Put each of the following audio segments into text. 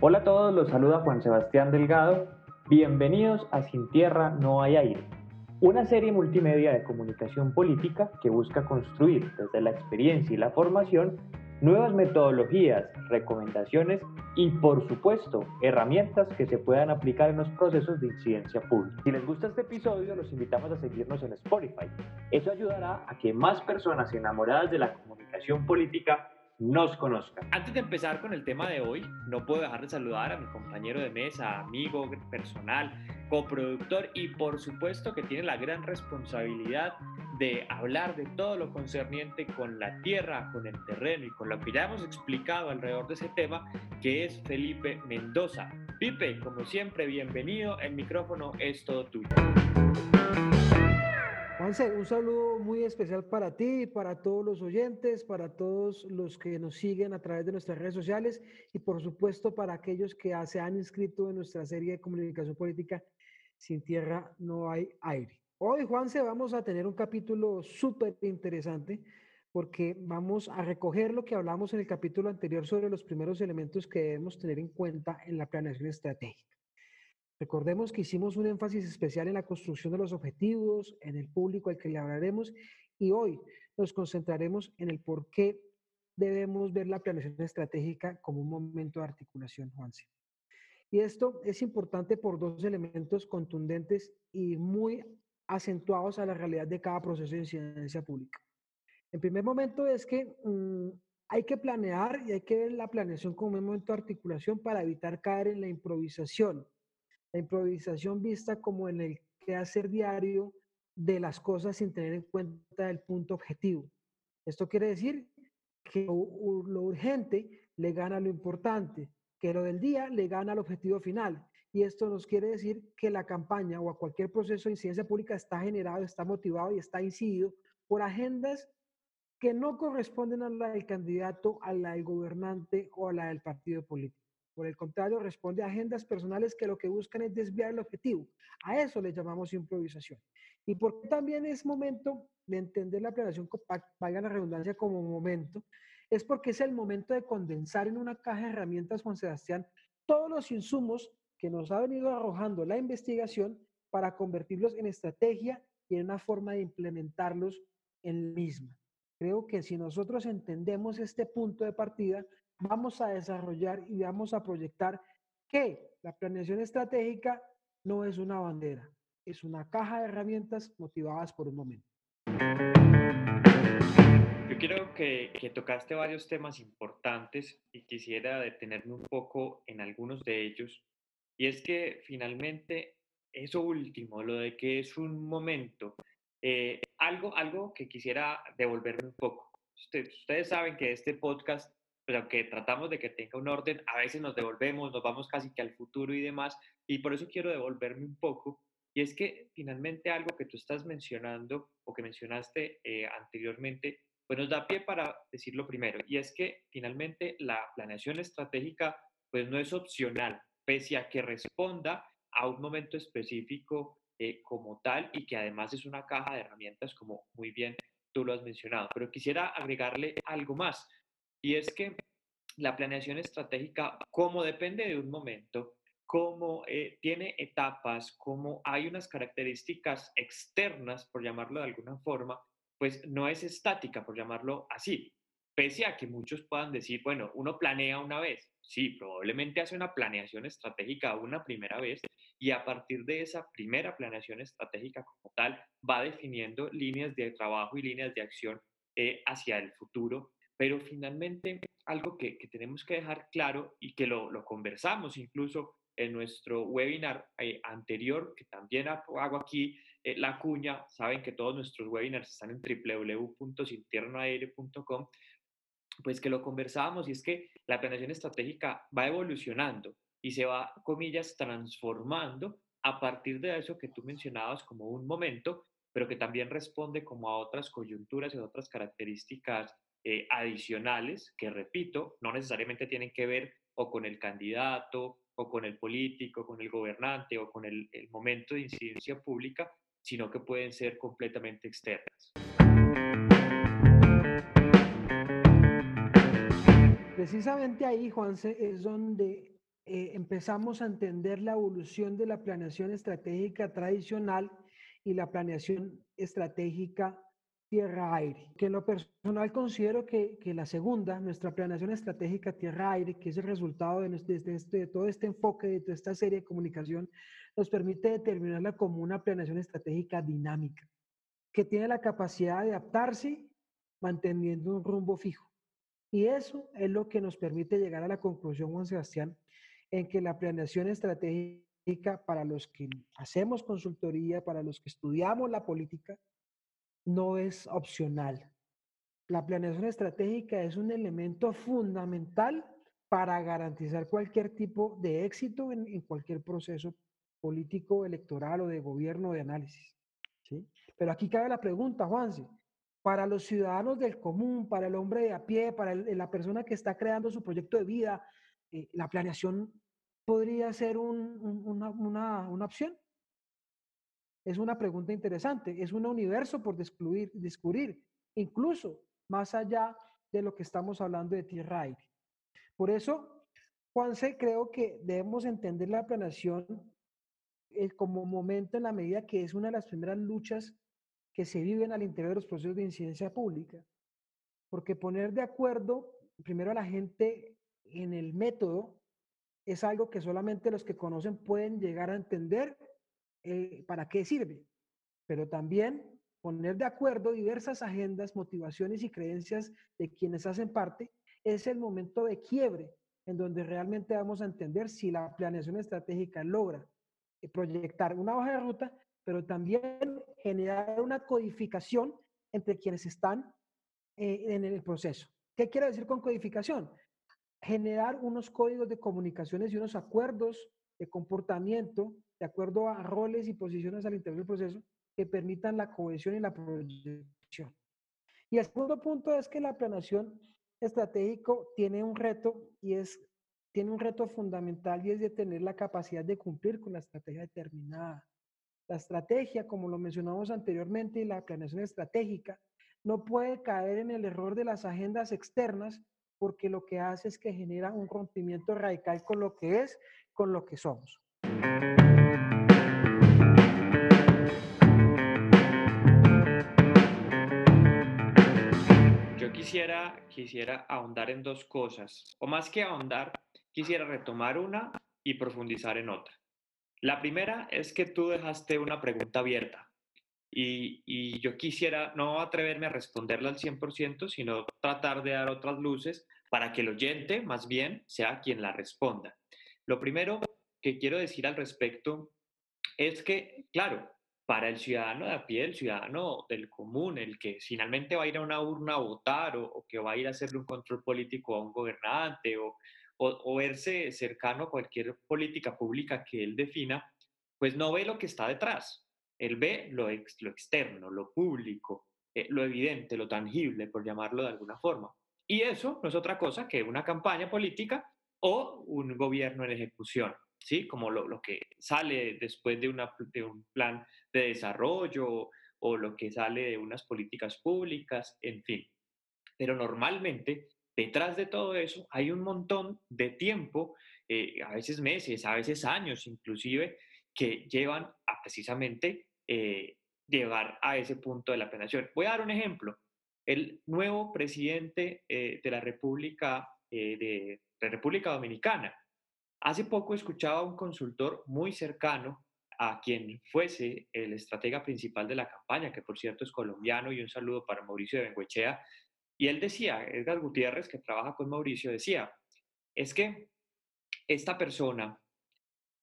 Hola a todos, los saluda Juan Sebastián Delgado. Bienvenidos a Sin Tierra No hay aire, una serie multimedia de comunicación política que busca construir desde la experiencia y la formación nuevas metodologías, recomendaciones y, por supuesto, herramientas que se puedan aplicar en los procesos de incidencia pública. Si les gusta este episodio, los invitamos a seguirnos en Spotify. Eso ayudará a que más personas enamoradas de la comunicación política nos conozcan. Antes de empezar con el tema de hoy, no puedo dejar de saludar a mi compañero de mesa, amigo personal, coproductor y por supuesto que tiene la gran responsabilidad de hablar de todo lo concerniente con la tierra, con el terreno y con lo que ya hemos explicado alrededor de ese tema, que es Felipe Mendoza. Pipe, como siempre, bienvenido, el micrófono es todo tuyo. Juanse, un saludo muy especial para ti, para todos los oyentes, para todos los que nos siguen a través de nuestras redes sociales y por supuesto para aquellos que se han inscrito en nuestra serie de comunicación política Sin Tierra no hay aire. Hoy, Juanse, vamos a tener un capítulo súper interesante porque vamos a recoger lo que hablamos en el capítulo anterior sobre los primeros elementos que debemos tener en cuenta en la planeación estratégica. Recordemos que hicimos un énfasis especial en la construcción de los objetivos, en el público al que le hablaremos y hoy nos concentraremos en el por qué debemos ver la planeación estratégica como un momento de articulación, Juanse. Y esto es importante por dos elementos contundentes y muy acentuados a la realidad de cada proceso de incidencia pública. En primer momento es que mm, hay que planear y hay que ver la planeación como un momento de articulación para evitar caer en la improvisación la improvisación vista como en el quehacer diario de las cosas sin tener en cuenta el punto objetivo. Esto quiere decir que lo urgente le gana lo importante, que lo del día le gana al objetivo final. Y esto nos quiere decir que la campaña o a cualquier proceso de incidencia pública está generado, está motivado y está incidido por agendas que no corresponden a la del candidato, a la del gobernante o a la del partido político. Por el contrario, responde a agendas personales que lo que buscan es desviar el objetivo. A eso le llamamos improvisación. Y porque también es momento de entender la planeación, vaya la redundancia como momento, es porque es el momento de condensar en una caja de herramientas, Juan Sebastián, todos los insumos que nos ha venido arrojando la investigación para convertirlos en estrategia y en una forma de implementarlos en la misma. Creo que si nosotros entendemos este punto de partida, vamos a desarrollar y vamos a proyectar que la planeación estratégica no es una bandera, es una caja de herramientas motivadas por un momento. Yo quiero que, que, tocaste varios temas importantes y quisiera detenerme un poco en algunos de ellos. Y es que finalmente eso último, lo de que es un momento, eh, algo, algo que quisiera devolverme un poco. ustedes saben que este podcast pero que tratamos de que tenga un orden, a veces nos devolvemos, nos vamos casi que al futuro y demás, y por eso quiero devolverme un poco, y es que finalmente algo que tú estás mencionando o que mencionaste eh, anteriormente, pues nos da pie para decirlo primero, y es que finalmente la planeación estratégica pues no es opcional, pese a que responda a un momento específico eh, como tal y que además es una caja de herramientas como muy bien tú lo has mencionado. Pero quisiera agregarle algo más y es que la planeación estratégica, como depende de un momento, como eh, tiene etapas, como hay unas características externas, por llamarlo de alguna forma, pues no es estática, por llamarlo así. Pese a que muchos puedan decir, bueno, uno planea una vez. Sí, probablemente hace una planeación estratégica una primera vez y a partir de esa primera planeación estratégica como tal va definiendo líneas de trabajo y líneas de acción eh, hacia el futuro pero finalmente, algo que, tenemos que dejar claro y que lo, conversamos incluso en nuestro webinar eh, anterior, que también hago aquí eh, la cuña, saben que todos nuestros webinars están en www.sintiernoaire.com, pues que lo conversábamos y es que la planeación estratégica va evolucionando y se va, comillas, transformando a partir de eso que tú mencionabas como un momento, pero que también responde como a otras coyunturas y otras características eh, adicionales que, repito, no necesariamente tienen que ver o con el candidato o con el político, con el gobernante o con el, momento de incidencia pública, sino que pueden ser completamente externas. Precisamente ahí, Juanse, es donde eh, empezamos a entender la evolución de la planeación estratégica tradicional y la planeación estratégica tierra-aire. Que en lo personal considero que, que, la segunda, nuestra planeación estratégica tierra-aire, que es el resultado de, de, este, de, todo este enfoque, de toda esta serie de comunicación, nos permite determinarla como una planeación estratégica dinámica, que tiene la capacidad de adaptarse manteniendo un rumbo fijo. Y eso es lo que nos permite llegar a la conclusión, Juan Sebastián, en que la planeación estratégica para los que hacemos consultoría, para los que estudiamos la política, no es opcional. La planeación estratégica es un elemento fundamental para garantizar cualquier tipo de éxito en, cualquier proceso político, electoral o de gobierno de análisis. ¿sí? Pero aquí cabe la pregunta, Juanse, para los ciudadanos del común, para el hombre de a pie, para la persona que está creando su proyecto de vida, eh, la planeación podría ser una, una opción. Es una pregunta interesante, es un universo por descubrir, descubrir incluso más allá de lo que estamos hablando de tierra-aire. Por eso, Juanse, creo que debemos entender la planeación eh, como momento en la medida que es una de las primeras luchas que se viven al interior de los procesos de incidencia pública. Porque poner de acuerdo primero a la gente en el método es algo que solamente los que conocen pueden llegar a entender eh, para qué sirve, pero también poner de acuerdo diversas agendas, motivaciones y creencias de quienes hacen parte, es el momento de quiebre en donde realmente vamos a entender si la planeación estratégica logra eh, proyectar una hoja de ruta, pero también generar una codificación entre quienes están eh, en el proceso. ¿Qué quiere decir con codificación? Generar unos códigos de comunicaciones y unos acuerdos de comportamiento de acuerdo a roles y posiciones al interior del proceso que permitan la cohesión y la proyección. Y el segundo punto es que la planeación estratégico tiene un reto y es tiene un reto fundamental y es de tener la capacidad de cumplir con la estrategia determinada. La estrategia, como lo mencionamos anteriormente, y la planeación estratégica no puede caer en el error de las agendas externas porque lo que hace es que genera un rompimiento radical con lo que es, con lo que somos. Yo quisiera, quisiera ahondar en dos cosas, o más que ahondar, quisiera retomar una y profundizar en otra. La primera es que tú dejaste una pregunta abierta y, y, yo quisiera no atreverme a responderla al 100%, sino tratar de dar otras luces para que el oyente más bien sea quien la responda. Lo primero que quiero decir al respecto es que, claro, para el ciudadano de a pie, el ciudadano del común, el que finalmente va a ir a una urna a votar o, que va a ir a hacerle un control político a un gobernante o, o, verse cercano a cualquier política pública que él defina, pues no ve lo que está detrás. Él ve lo, lo externo, lo público, eh, lo evidente, lo tangible, por llamarlo de alguna forma. Y eso no es otra cosa que una campaña política o un gobierno en ejecución. ¿sí? Como lo, que sale después de, una, de un plan de desarrollo o lo que sale de unas políticas públicas, en fin. Pero normalmente detrás de todo eso hay un montón de tiempo, eh, a veces meses, a veces años inclusive, que llevan a precisamente eh, llegar a ese punto de la planeación. Voy a dar un ejemplo. El nuevo presidente eh, de la República, de la República Dominicana, Hace poco escuchaba a un consultor muy cercano a quien fuese el estratega principal de la campaña, que por cierto es colombiano, y un saludo para Mauricio de Benguechea. Y él decía, Edgar Gutiérrez, que trabaja con Mauricio, decía, es que esta persona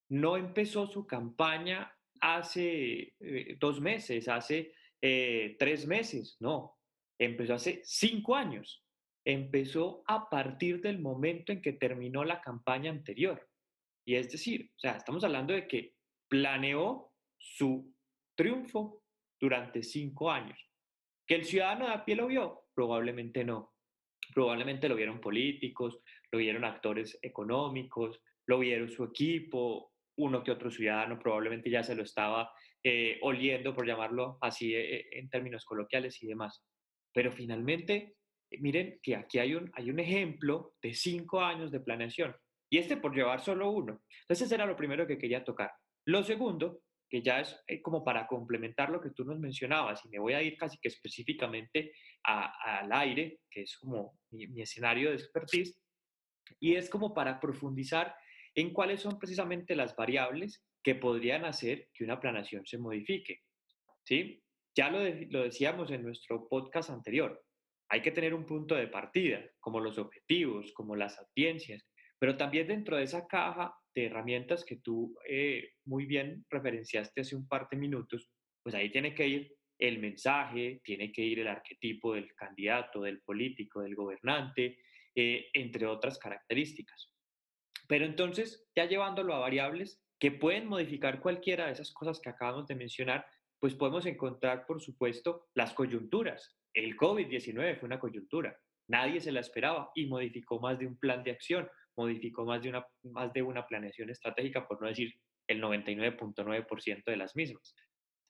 no empezó su campaña hace eh, dos meses, hace eh, tres meses, no, empezó hace cinco años. Empezó a partir del momento en que terminó la campaña anterior. Y es decir, o sea, estamos hablando de que planeó su triunfo durante cinco años. ¿Que el ciudadano de a pie lo vio? Probablemente no. Probablemente lo vieron políticos, lo vieron actores económicos, lo vieron su equipo, uno que otro ciudadano probablemente ya se lo estaba eh, oliendo, por llamarlo así eh, en términos coloquiales y demás. Pero finalmente, miren que aquí hay un, hay un ejemplo de cinco años de planeación. Y este por llevar solo uno. Entonces, ese era lo primero que quería tocar. Lo segundo, que ya es como para complementar lo que tú nos mencionabas, y me voy a ir casi que específicamente al aire, que es como mi, mi escenario de expertise, y es como para profundizar en cuáles son precisamente las variables que podrían hacer que una planación se modifique. ¿sí? Ya lo, lo decíamos en nuestro podcast anterior, hay que tener un punto de partida, como los objetivos, como las audiencias, pero también dentro de esa caja de herramientas que tú eh, muy bien referenciaste hace un par de minutos, pues ahí tiene que ir el mensaje, tiene que ir el arquetipo del candidato, del político, del gobernante, eh, entre otras características. Pero entonces, ya llevándolo a variables que pueden modificar cualquiera de esas cosas que acabamos de mencionar, pues podemos encontrar, por supuesto, las coyunturas. El COVID-19 fue una coyuntura. Nadie se la esperaba y modificó más de un plan de acción, modificó más de una, más de una planeación estratégica, por no decir el 99.9% de las mismas.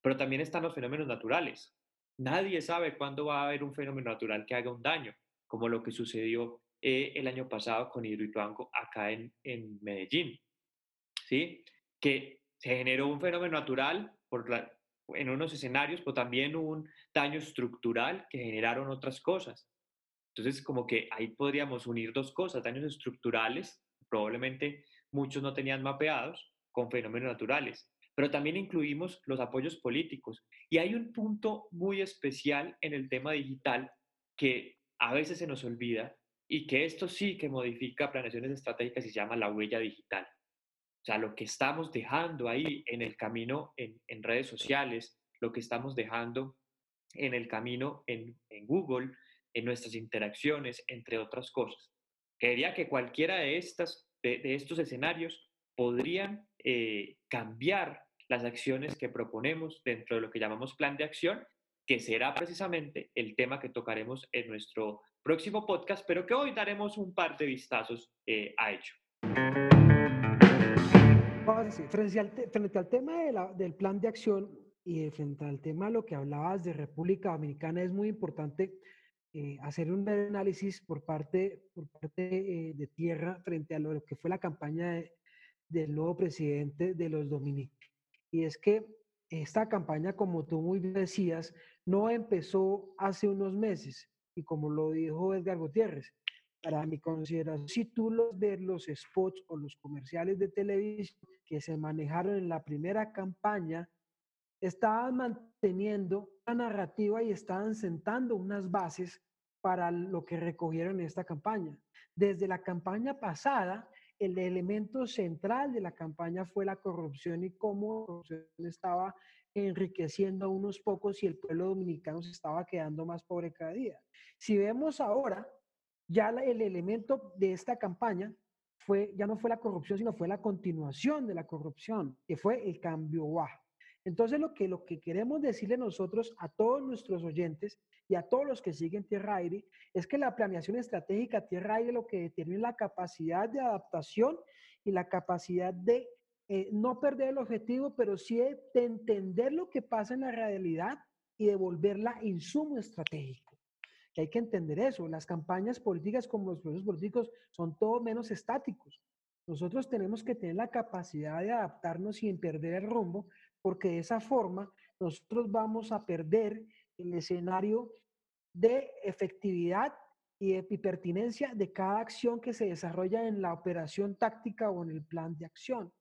Pero también están los fenómenos naturales. Nadie sabe cuándo va a haber un fenómeno natural que haga un daño, como lo que sucedió eh, el año pasado con Hidroituango acá en, en Medellín, ¿sí? Que se generó un fenómeno natural por en unos escenarios, pero también un daño estructural que generaron otras cosas. Entonces, como que ahí podríamos unir dos cosas, daños estructurales, probablemente muchos no tenían mapeados, con fenómenos naturales, pero también incluimos los apoyos políticos. Y hay un punto muy especial en el tema digital que a veces se nos olvida y que esto sí que modifica planeaciones estratégicas y se llama la huella digital. O sea, lo que estamos dejando ahí en el camino en, redes sociales, lo que estamos dejando en el camino en, Google, en nuestras interacciones, entre otras cosas. Creería que cualquiera de, estas, de, estos escenarios podrían eh, cambiar las acciones que proponemos dentro de lo que llamamos plan de acción, que será precisamente el tema que tocaremos en nuestro próximo podcast, pero que hoy daremos un par de vistazos eh, a ello. Frente al, frente al tema del plan de acción y frente al tema de lo que hablabas de República Dominicana, es muy importante eh, hacer un análisis por parte, por parte eh, de tierra frente a lo que fue la campaña del nuevo presidente de los Dominicos. Y es que esta campaña, como tú muy bien decías, no empezó hace unos meses, y como lo dijo Edgar Gutiérrez, para mi consideración, si tú los ves los spots o los comerciales de televisión que se manejaron en la primera campaña, estaban manteniendo una narrativa y estaban sentando unas bases para lo que recogieron en esta campaña. Desde la campaña pasada, el elemento central de la campaña fue la corrupción y cómo la corrupción estaba enriqueciendo a unos pocos y el pueblo dominicano se estaba quedando más pobre cada día. Si vemos ahora, ya el elemento de esta campaña fue, ya no fue la corrupción, sino fue la continuación de la corrupción, que fue el cambio bajo. Entonces, lo que, lo que queremos decirle nosotros a todos nuestros oyentes y a todos los que siguen Tierra Aire es que la planeación estratégica Tierra Aire lo que determina la capacidad de adaptación y la capacidad de eh, no perder el objetivo, pero sí de, entender lo que pasa en la realidad y de volverla insumo estratégico. Y hay que entender eso. Las campañas políticas como los procesos políticos son todo menos estáticos. Nosotros tenemos que tener la capacidad de adaptarnos sin perder el rumbo, porque de esa forma nosotros vamos a perder el escenario de efectividad y de pertinencia de cada acción que se desarrolla en la operación táctica o en el plan de acción.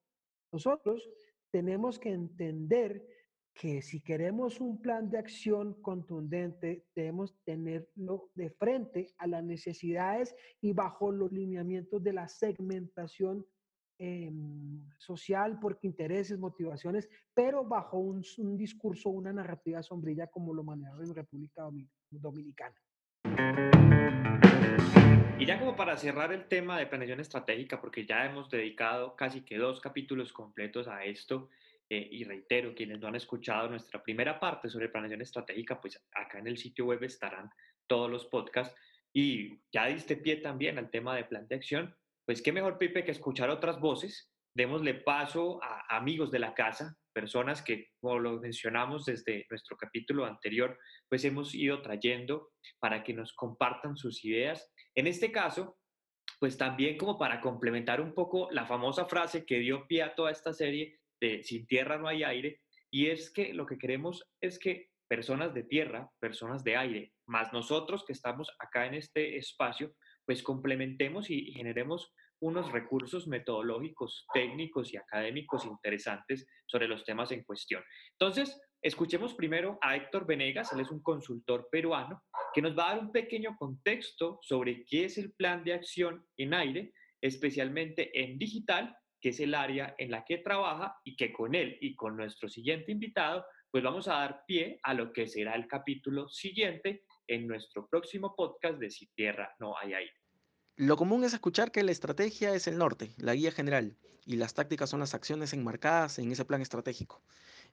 Nosotros tenemos que entender que si queremos un plan de acción contundente, debemos tenerlo de frente a las necesidades y bajo los lineamientos de la segmentación em, social por intereses, motivaciones, pero bajo un, un, discurso, una narrativa sombrilla como lo maneja en República Dominicana. Y ya como para cerrar el tema de planeación estratégica, porque ya hemos dedicado casi que dos capítulos completos a esto, eh, y reitero, quienes no han escuchado nuestra primera parte sobre planeación estratégica, pues acá en el sitio web estarán todos los podcasts. Y ya diste pie también al tema de plan de acción, pues qué mejor, Pipe, que escuchar otras voces. Démosle paso a amigos de la casa, personas que, como lo mencionamos desde nuestro capítulo anterior, pues hemos ido trayendo para que nos compartan sus ideas. En este caso, pues también como para complementar un poco la famosa frase que dio pie a toda esta serie de Sin tierra no hay aire, y es que lo que queremos es que personas de tierra, personas de aire, más nosotros que estamos acá en este espacio, pues complementemos y generemos unos recursos metodológicos, técnicos y académicos interesantes sobre los temas en cuestión. Entonces, escuchemos primero a Héctor Venegas, él es un consultor peruano, que nos va a dar un pequeño contexto sobre qué es el plan de acción en aire, especialmente en digital, que es el área en la que trabaja y que con él y con nuestro siguiente invitado, pues vamos a dar pie a lo que será el capítulo siguiente en nuestro próximo podcast de Si Tierra no hay aire. Lo común es escuchar que la estrategia es el norte, la guía general, y las tácticas son las acciones enmarcadas en ese plan estratégico.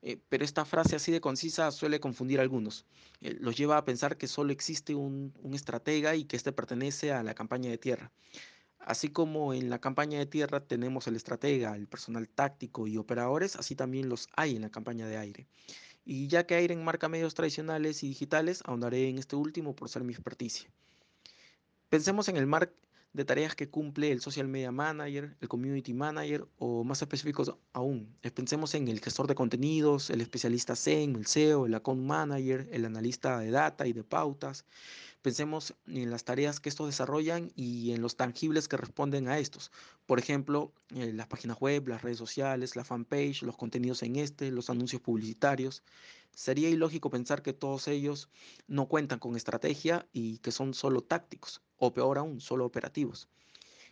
Eh, pero esta frase así de concisa suele confundir a algunos. Eh, los lleva a pensar que solo existe un, un estratega y que éste pertenece a la campaña de tierra. Así como en la campaña de tierra tenemos el estratega, el personal táctico y operadores, así también los hay en la campaña de aire. Y ya que aire enmarca medios tradicionales y digitales, ahondaré en este último por ser mi experticia. Pensemos en el mar de tareas que cumple el social media manager, el community manager o más específicos aún. Eh, pensemos en el gestor de contenidos, el especialista SEM, el SEO, el account manager, el analista de data y de pautas. Pensemos en las tareas que estos desarrollan y en los tangibles que responden a estos. Por ejemplo, eh, las páginas web, las redes sociales, la fanpage, los contenidos en este, los anuncios publicitarios. Sería ilógico pensar que todos ellos no cuentan con estrategia y que son solo tácticos, o peor aún, solo operativos.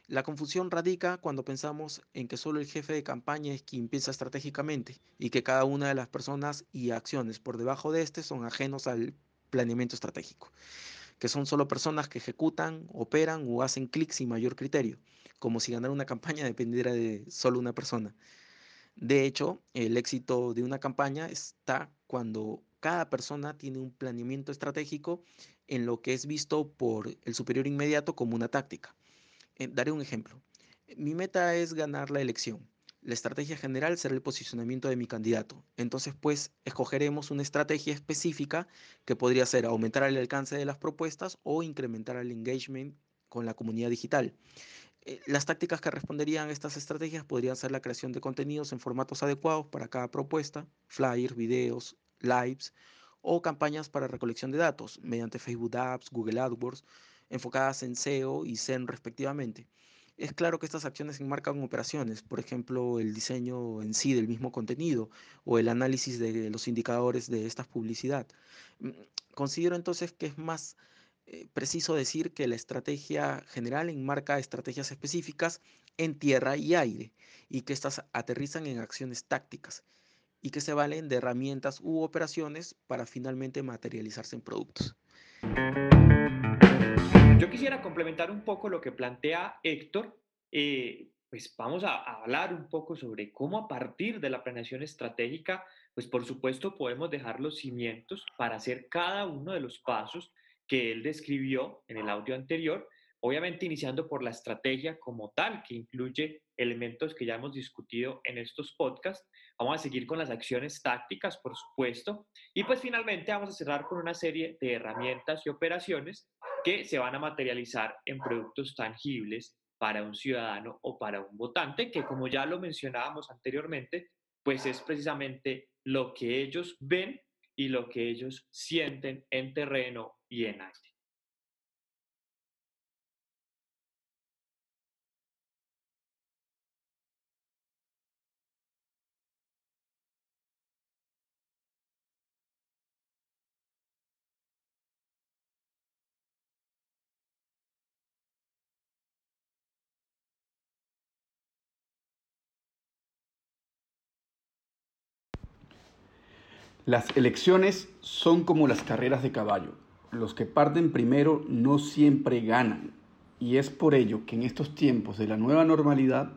La confusión radica cuando pensamos en que solo el jefe de campaña es quien piensa estratégicamente y que cada una de las personas y acciones por debajo de este son ajenos al planeamiento estratégico, que son solo personas que ejecutan, operan o hacen clics sin mayor criterio, como si ganar una campaña dependiera de solo una persona. De hecho, el éxito de una campaña está cuando cada persona tiene un planeamiento estratégico en lo que es visto por el superior inmediato como una táctica. Eh, daré un ejemplo. Mi meta es ganar la elección. La estrategia general será el posicionamiento de mi candidato. Entonces, pues, escogeremos una estrategia específica que podría ser aumentar el alcance de las propuestas o incrementar el engagement con la comunidad digital. Eh, las tácticas que responderían a estas estrategias podrían ser la creación de contenidos en formatos adecuados para cada propuesta, flyers, videos, lives o campañas para recolección de datos mediante Facebook Apps, Google AdWords, enfocadas en SEO y SEM respectivamente. Es claro que estas acciones enmarcan operaciones, por ejemplo, el diseño en sí del mismo contenido o el análisis de los indicadores de esta publicidad. Mm, considero entonces que es más eh, preciso decir que la estrategia general enmarca estrategias específicas en tierra y aire y que éstas aterrizan en acciones tácticas y que se valen de herramientas u operaciones para finalmente materializarse en productos. Yo quisiera complementar un poco lo que plantea Héctor. Eh, pues vamos a, a hablar un poco sobre cómo a partir de la planeación estratégica, pues por supuesto podemos dejar los cimientos para hacer cada uno de los pasos que él describió en el audio anterior, obviamente iniciando por la estrategia como tal, que incluye elementos que ya hemos discutido en estos podcasts. Vamos a seguir con las acciones tácticas, por supuesto, y pues finalmente vamos a cerrar con una serie de herramientas y operaciones que se van a materializar en productos tangibles para un ciudadano o para un votante, que como ya lo mencionábamos anteriormente, pues es precisamente lo que ellos ven y lo que ellos sienten en terreno y en aire. Las elecciones son como las carreras de caballo. Los que parten primero no siempre ganan. Y es por ello que en estos tiempos de la nueva normalidad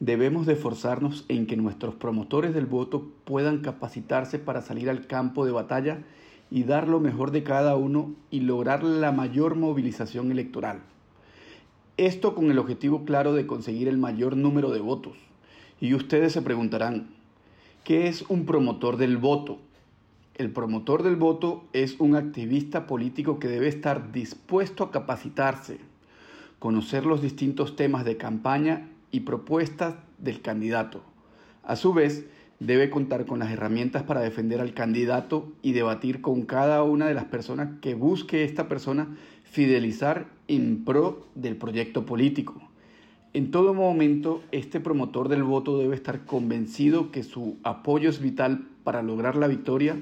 debemos de esforzarnos en que nuestros promotores del voto puedan capacitarse para salir al campo de batalla y dar lo mejor de cada uno y lograr la mayor movilización electoral. Esto con el objetivo claro de conseguir el mayor número de votos. Y ustedes se preguntarán, ¿Qué es un promotor del voto? El promotor del voto es un activista político que debe estar dispuesto a capacitarse, conocer los distintos temas de campaña y propuestas del candidato. A su vez, debe contar con las herramientas para defender al candidato y debatir con cada una de las personas que busque esta persona fidelizar en pro del proyecto político. En todo momento, este promotor del voto debe estar convencido que su apoyo es vital para lograr la victoria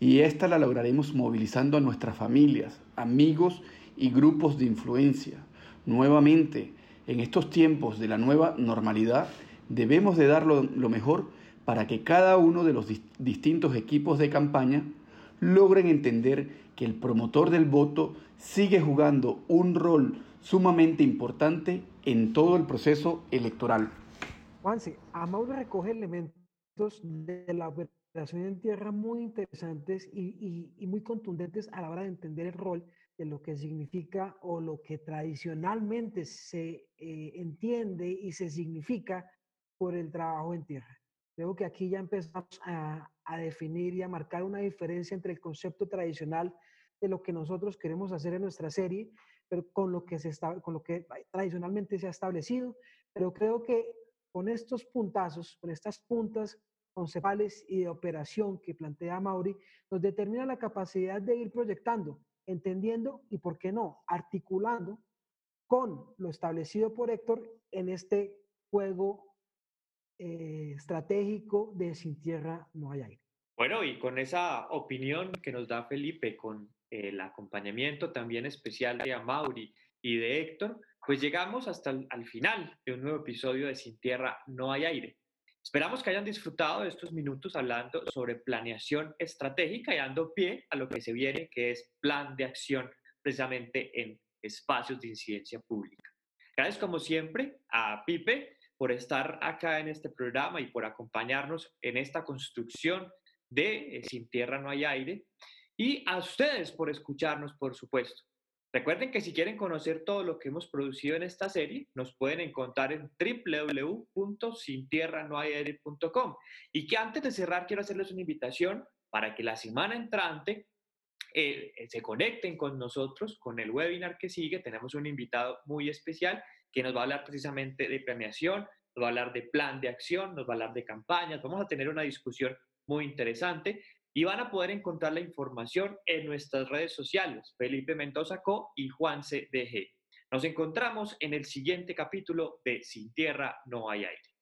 y esta la lograremos movilizando a nuestras familias, amigos y grupos de influencia. Nuevamente, en estos tiempos de la nueva normalidad, debemos de dar lo, mejor para que cada uno de los distintos equipos de campaña logren entender que el promotor del voto sigue jugando un rol sumamente importante en todo el proceso electoral. Juanse, recoge elementos de la en tierra muy interesantes y, y, muy contundentes a la hora de entender el rol de lo que significa o lo que tradicionalmente se eh, entiende y se significa por el trabajo en tierra. Creo que aquí ya empezamos a, a, definir y a marcar una diferencia entre el concepto tradicional de lo que nosotros queremos hacer en nuestra serie, pero con lo que, se está, con lo que tradicionalmente se ha establecido. Pero creo que con estos puntazos, con estas puntas conceptuales y de operación que plantea Mauri, nos determina la capacidad de ir proyectando entendiendo y, ¿por qué no?, articulando con lo establecido por Héctor en este juego eh, estratégico de sin tierra no hay aire. Bueno, y con esa opinión que nos da Felipe, con el acompañamiento también especial de Amauri y de Héctor, pues llegamos hasta el al final de un nuevo episodio de Sin Tierra No hay aire. Esperamos que hayan disfrutado de estos minutos hablando sobre planeación estratégica y dando pie a lo que se viene, que es plan de acción precisamente en espacios de incidencia pública. Gracias como siempre a Pipe por estar acá en este programa y por acompañarnos en esta construcción de eh, Sin Tierra no hay aire. Y a ustedes por escucharnos, por supuesto. Recuerden que si quieren conocer todo lo que hemos producido en esta serie, nos pueden encontrar en www.sintierranoaire.com. Y que antes de cerrar, quiero hacerles una invitación para que la semana entrante eh, eh, se conecten con nosotros, con el webinar que sigue. Tenemos un invitado muy especial que nos va a hablar precisamente de planeación, nos va a hablar de plan de acción, nos va a hablar de campañas. Vamos a tener una discusión muy interesante y van a poder encontrar la información en nuestras redes sociales, Felipe Mendoza Co y Juanse DG. Nos encontramos en el siguiente capítulo de Sin Tierra no hay aire.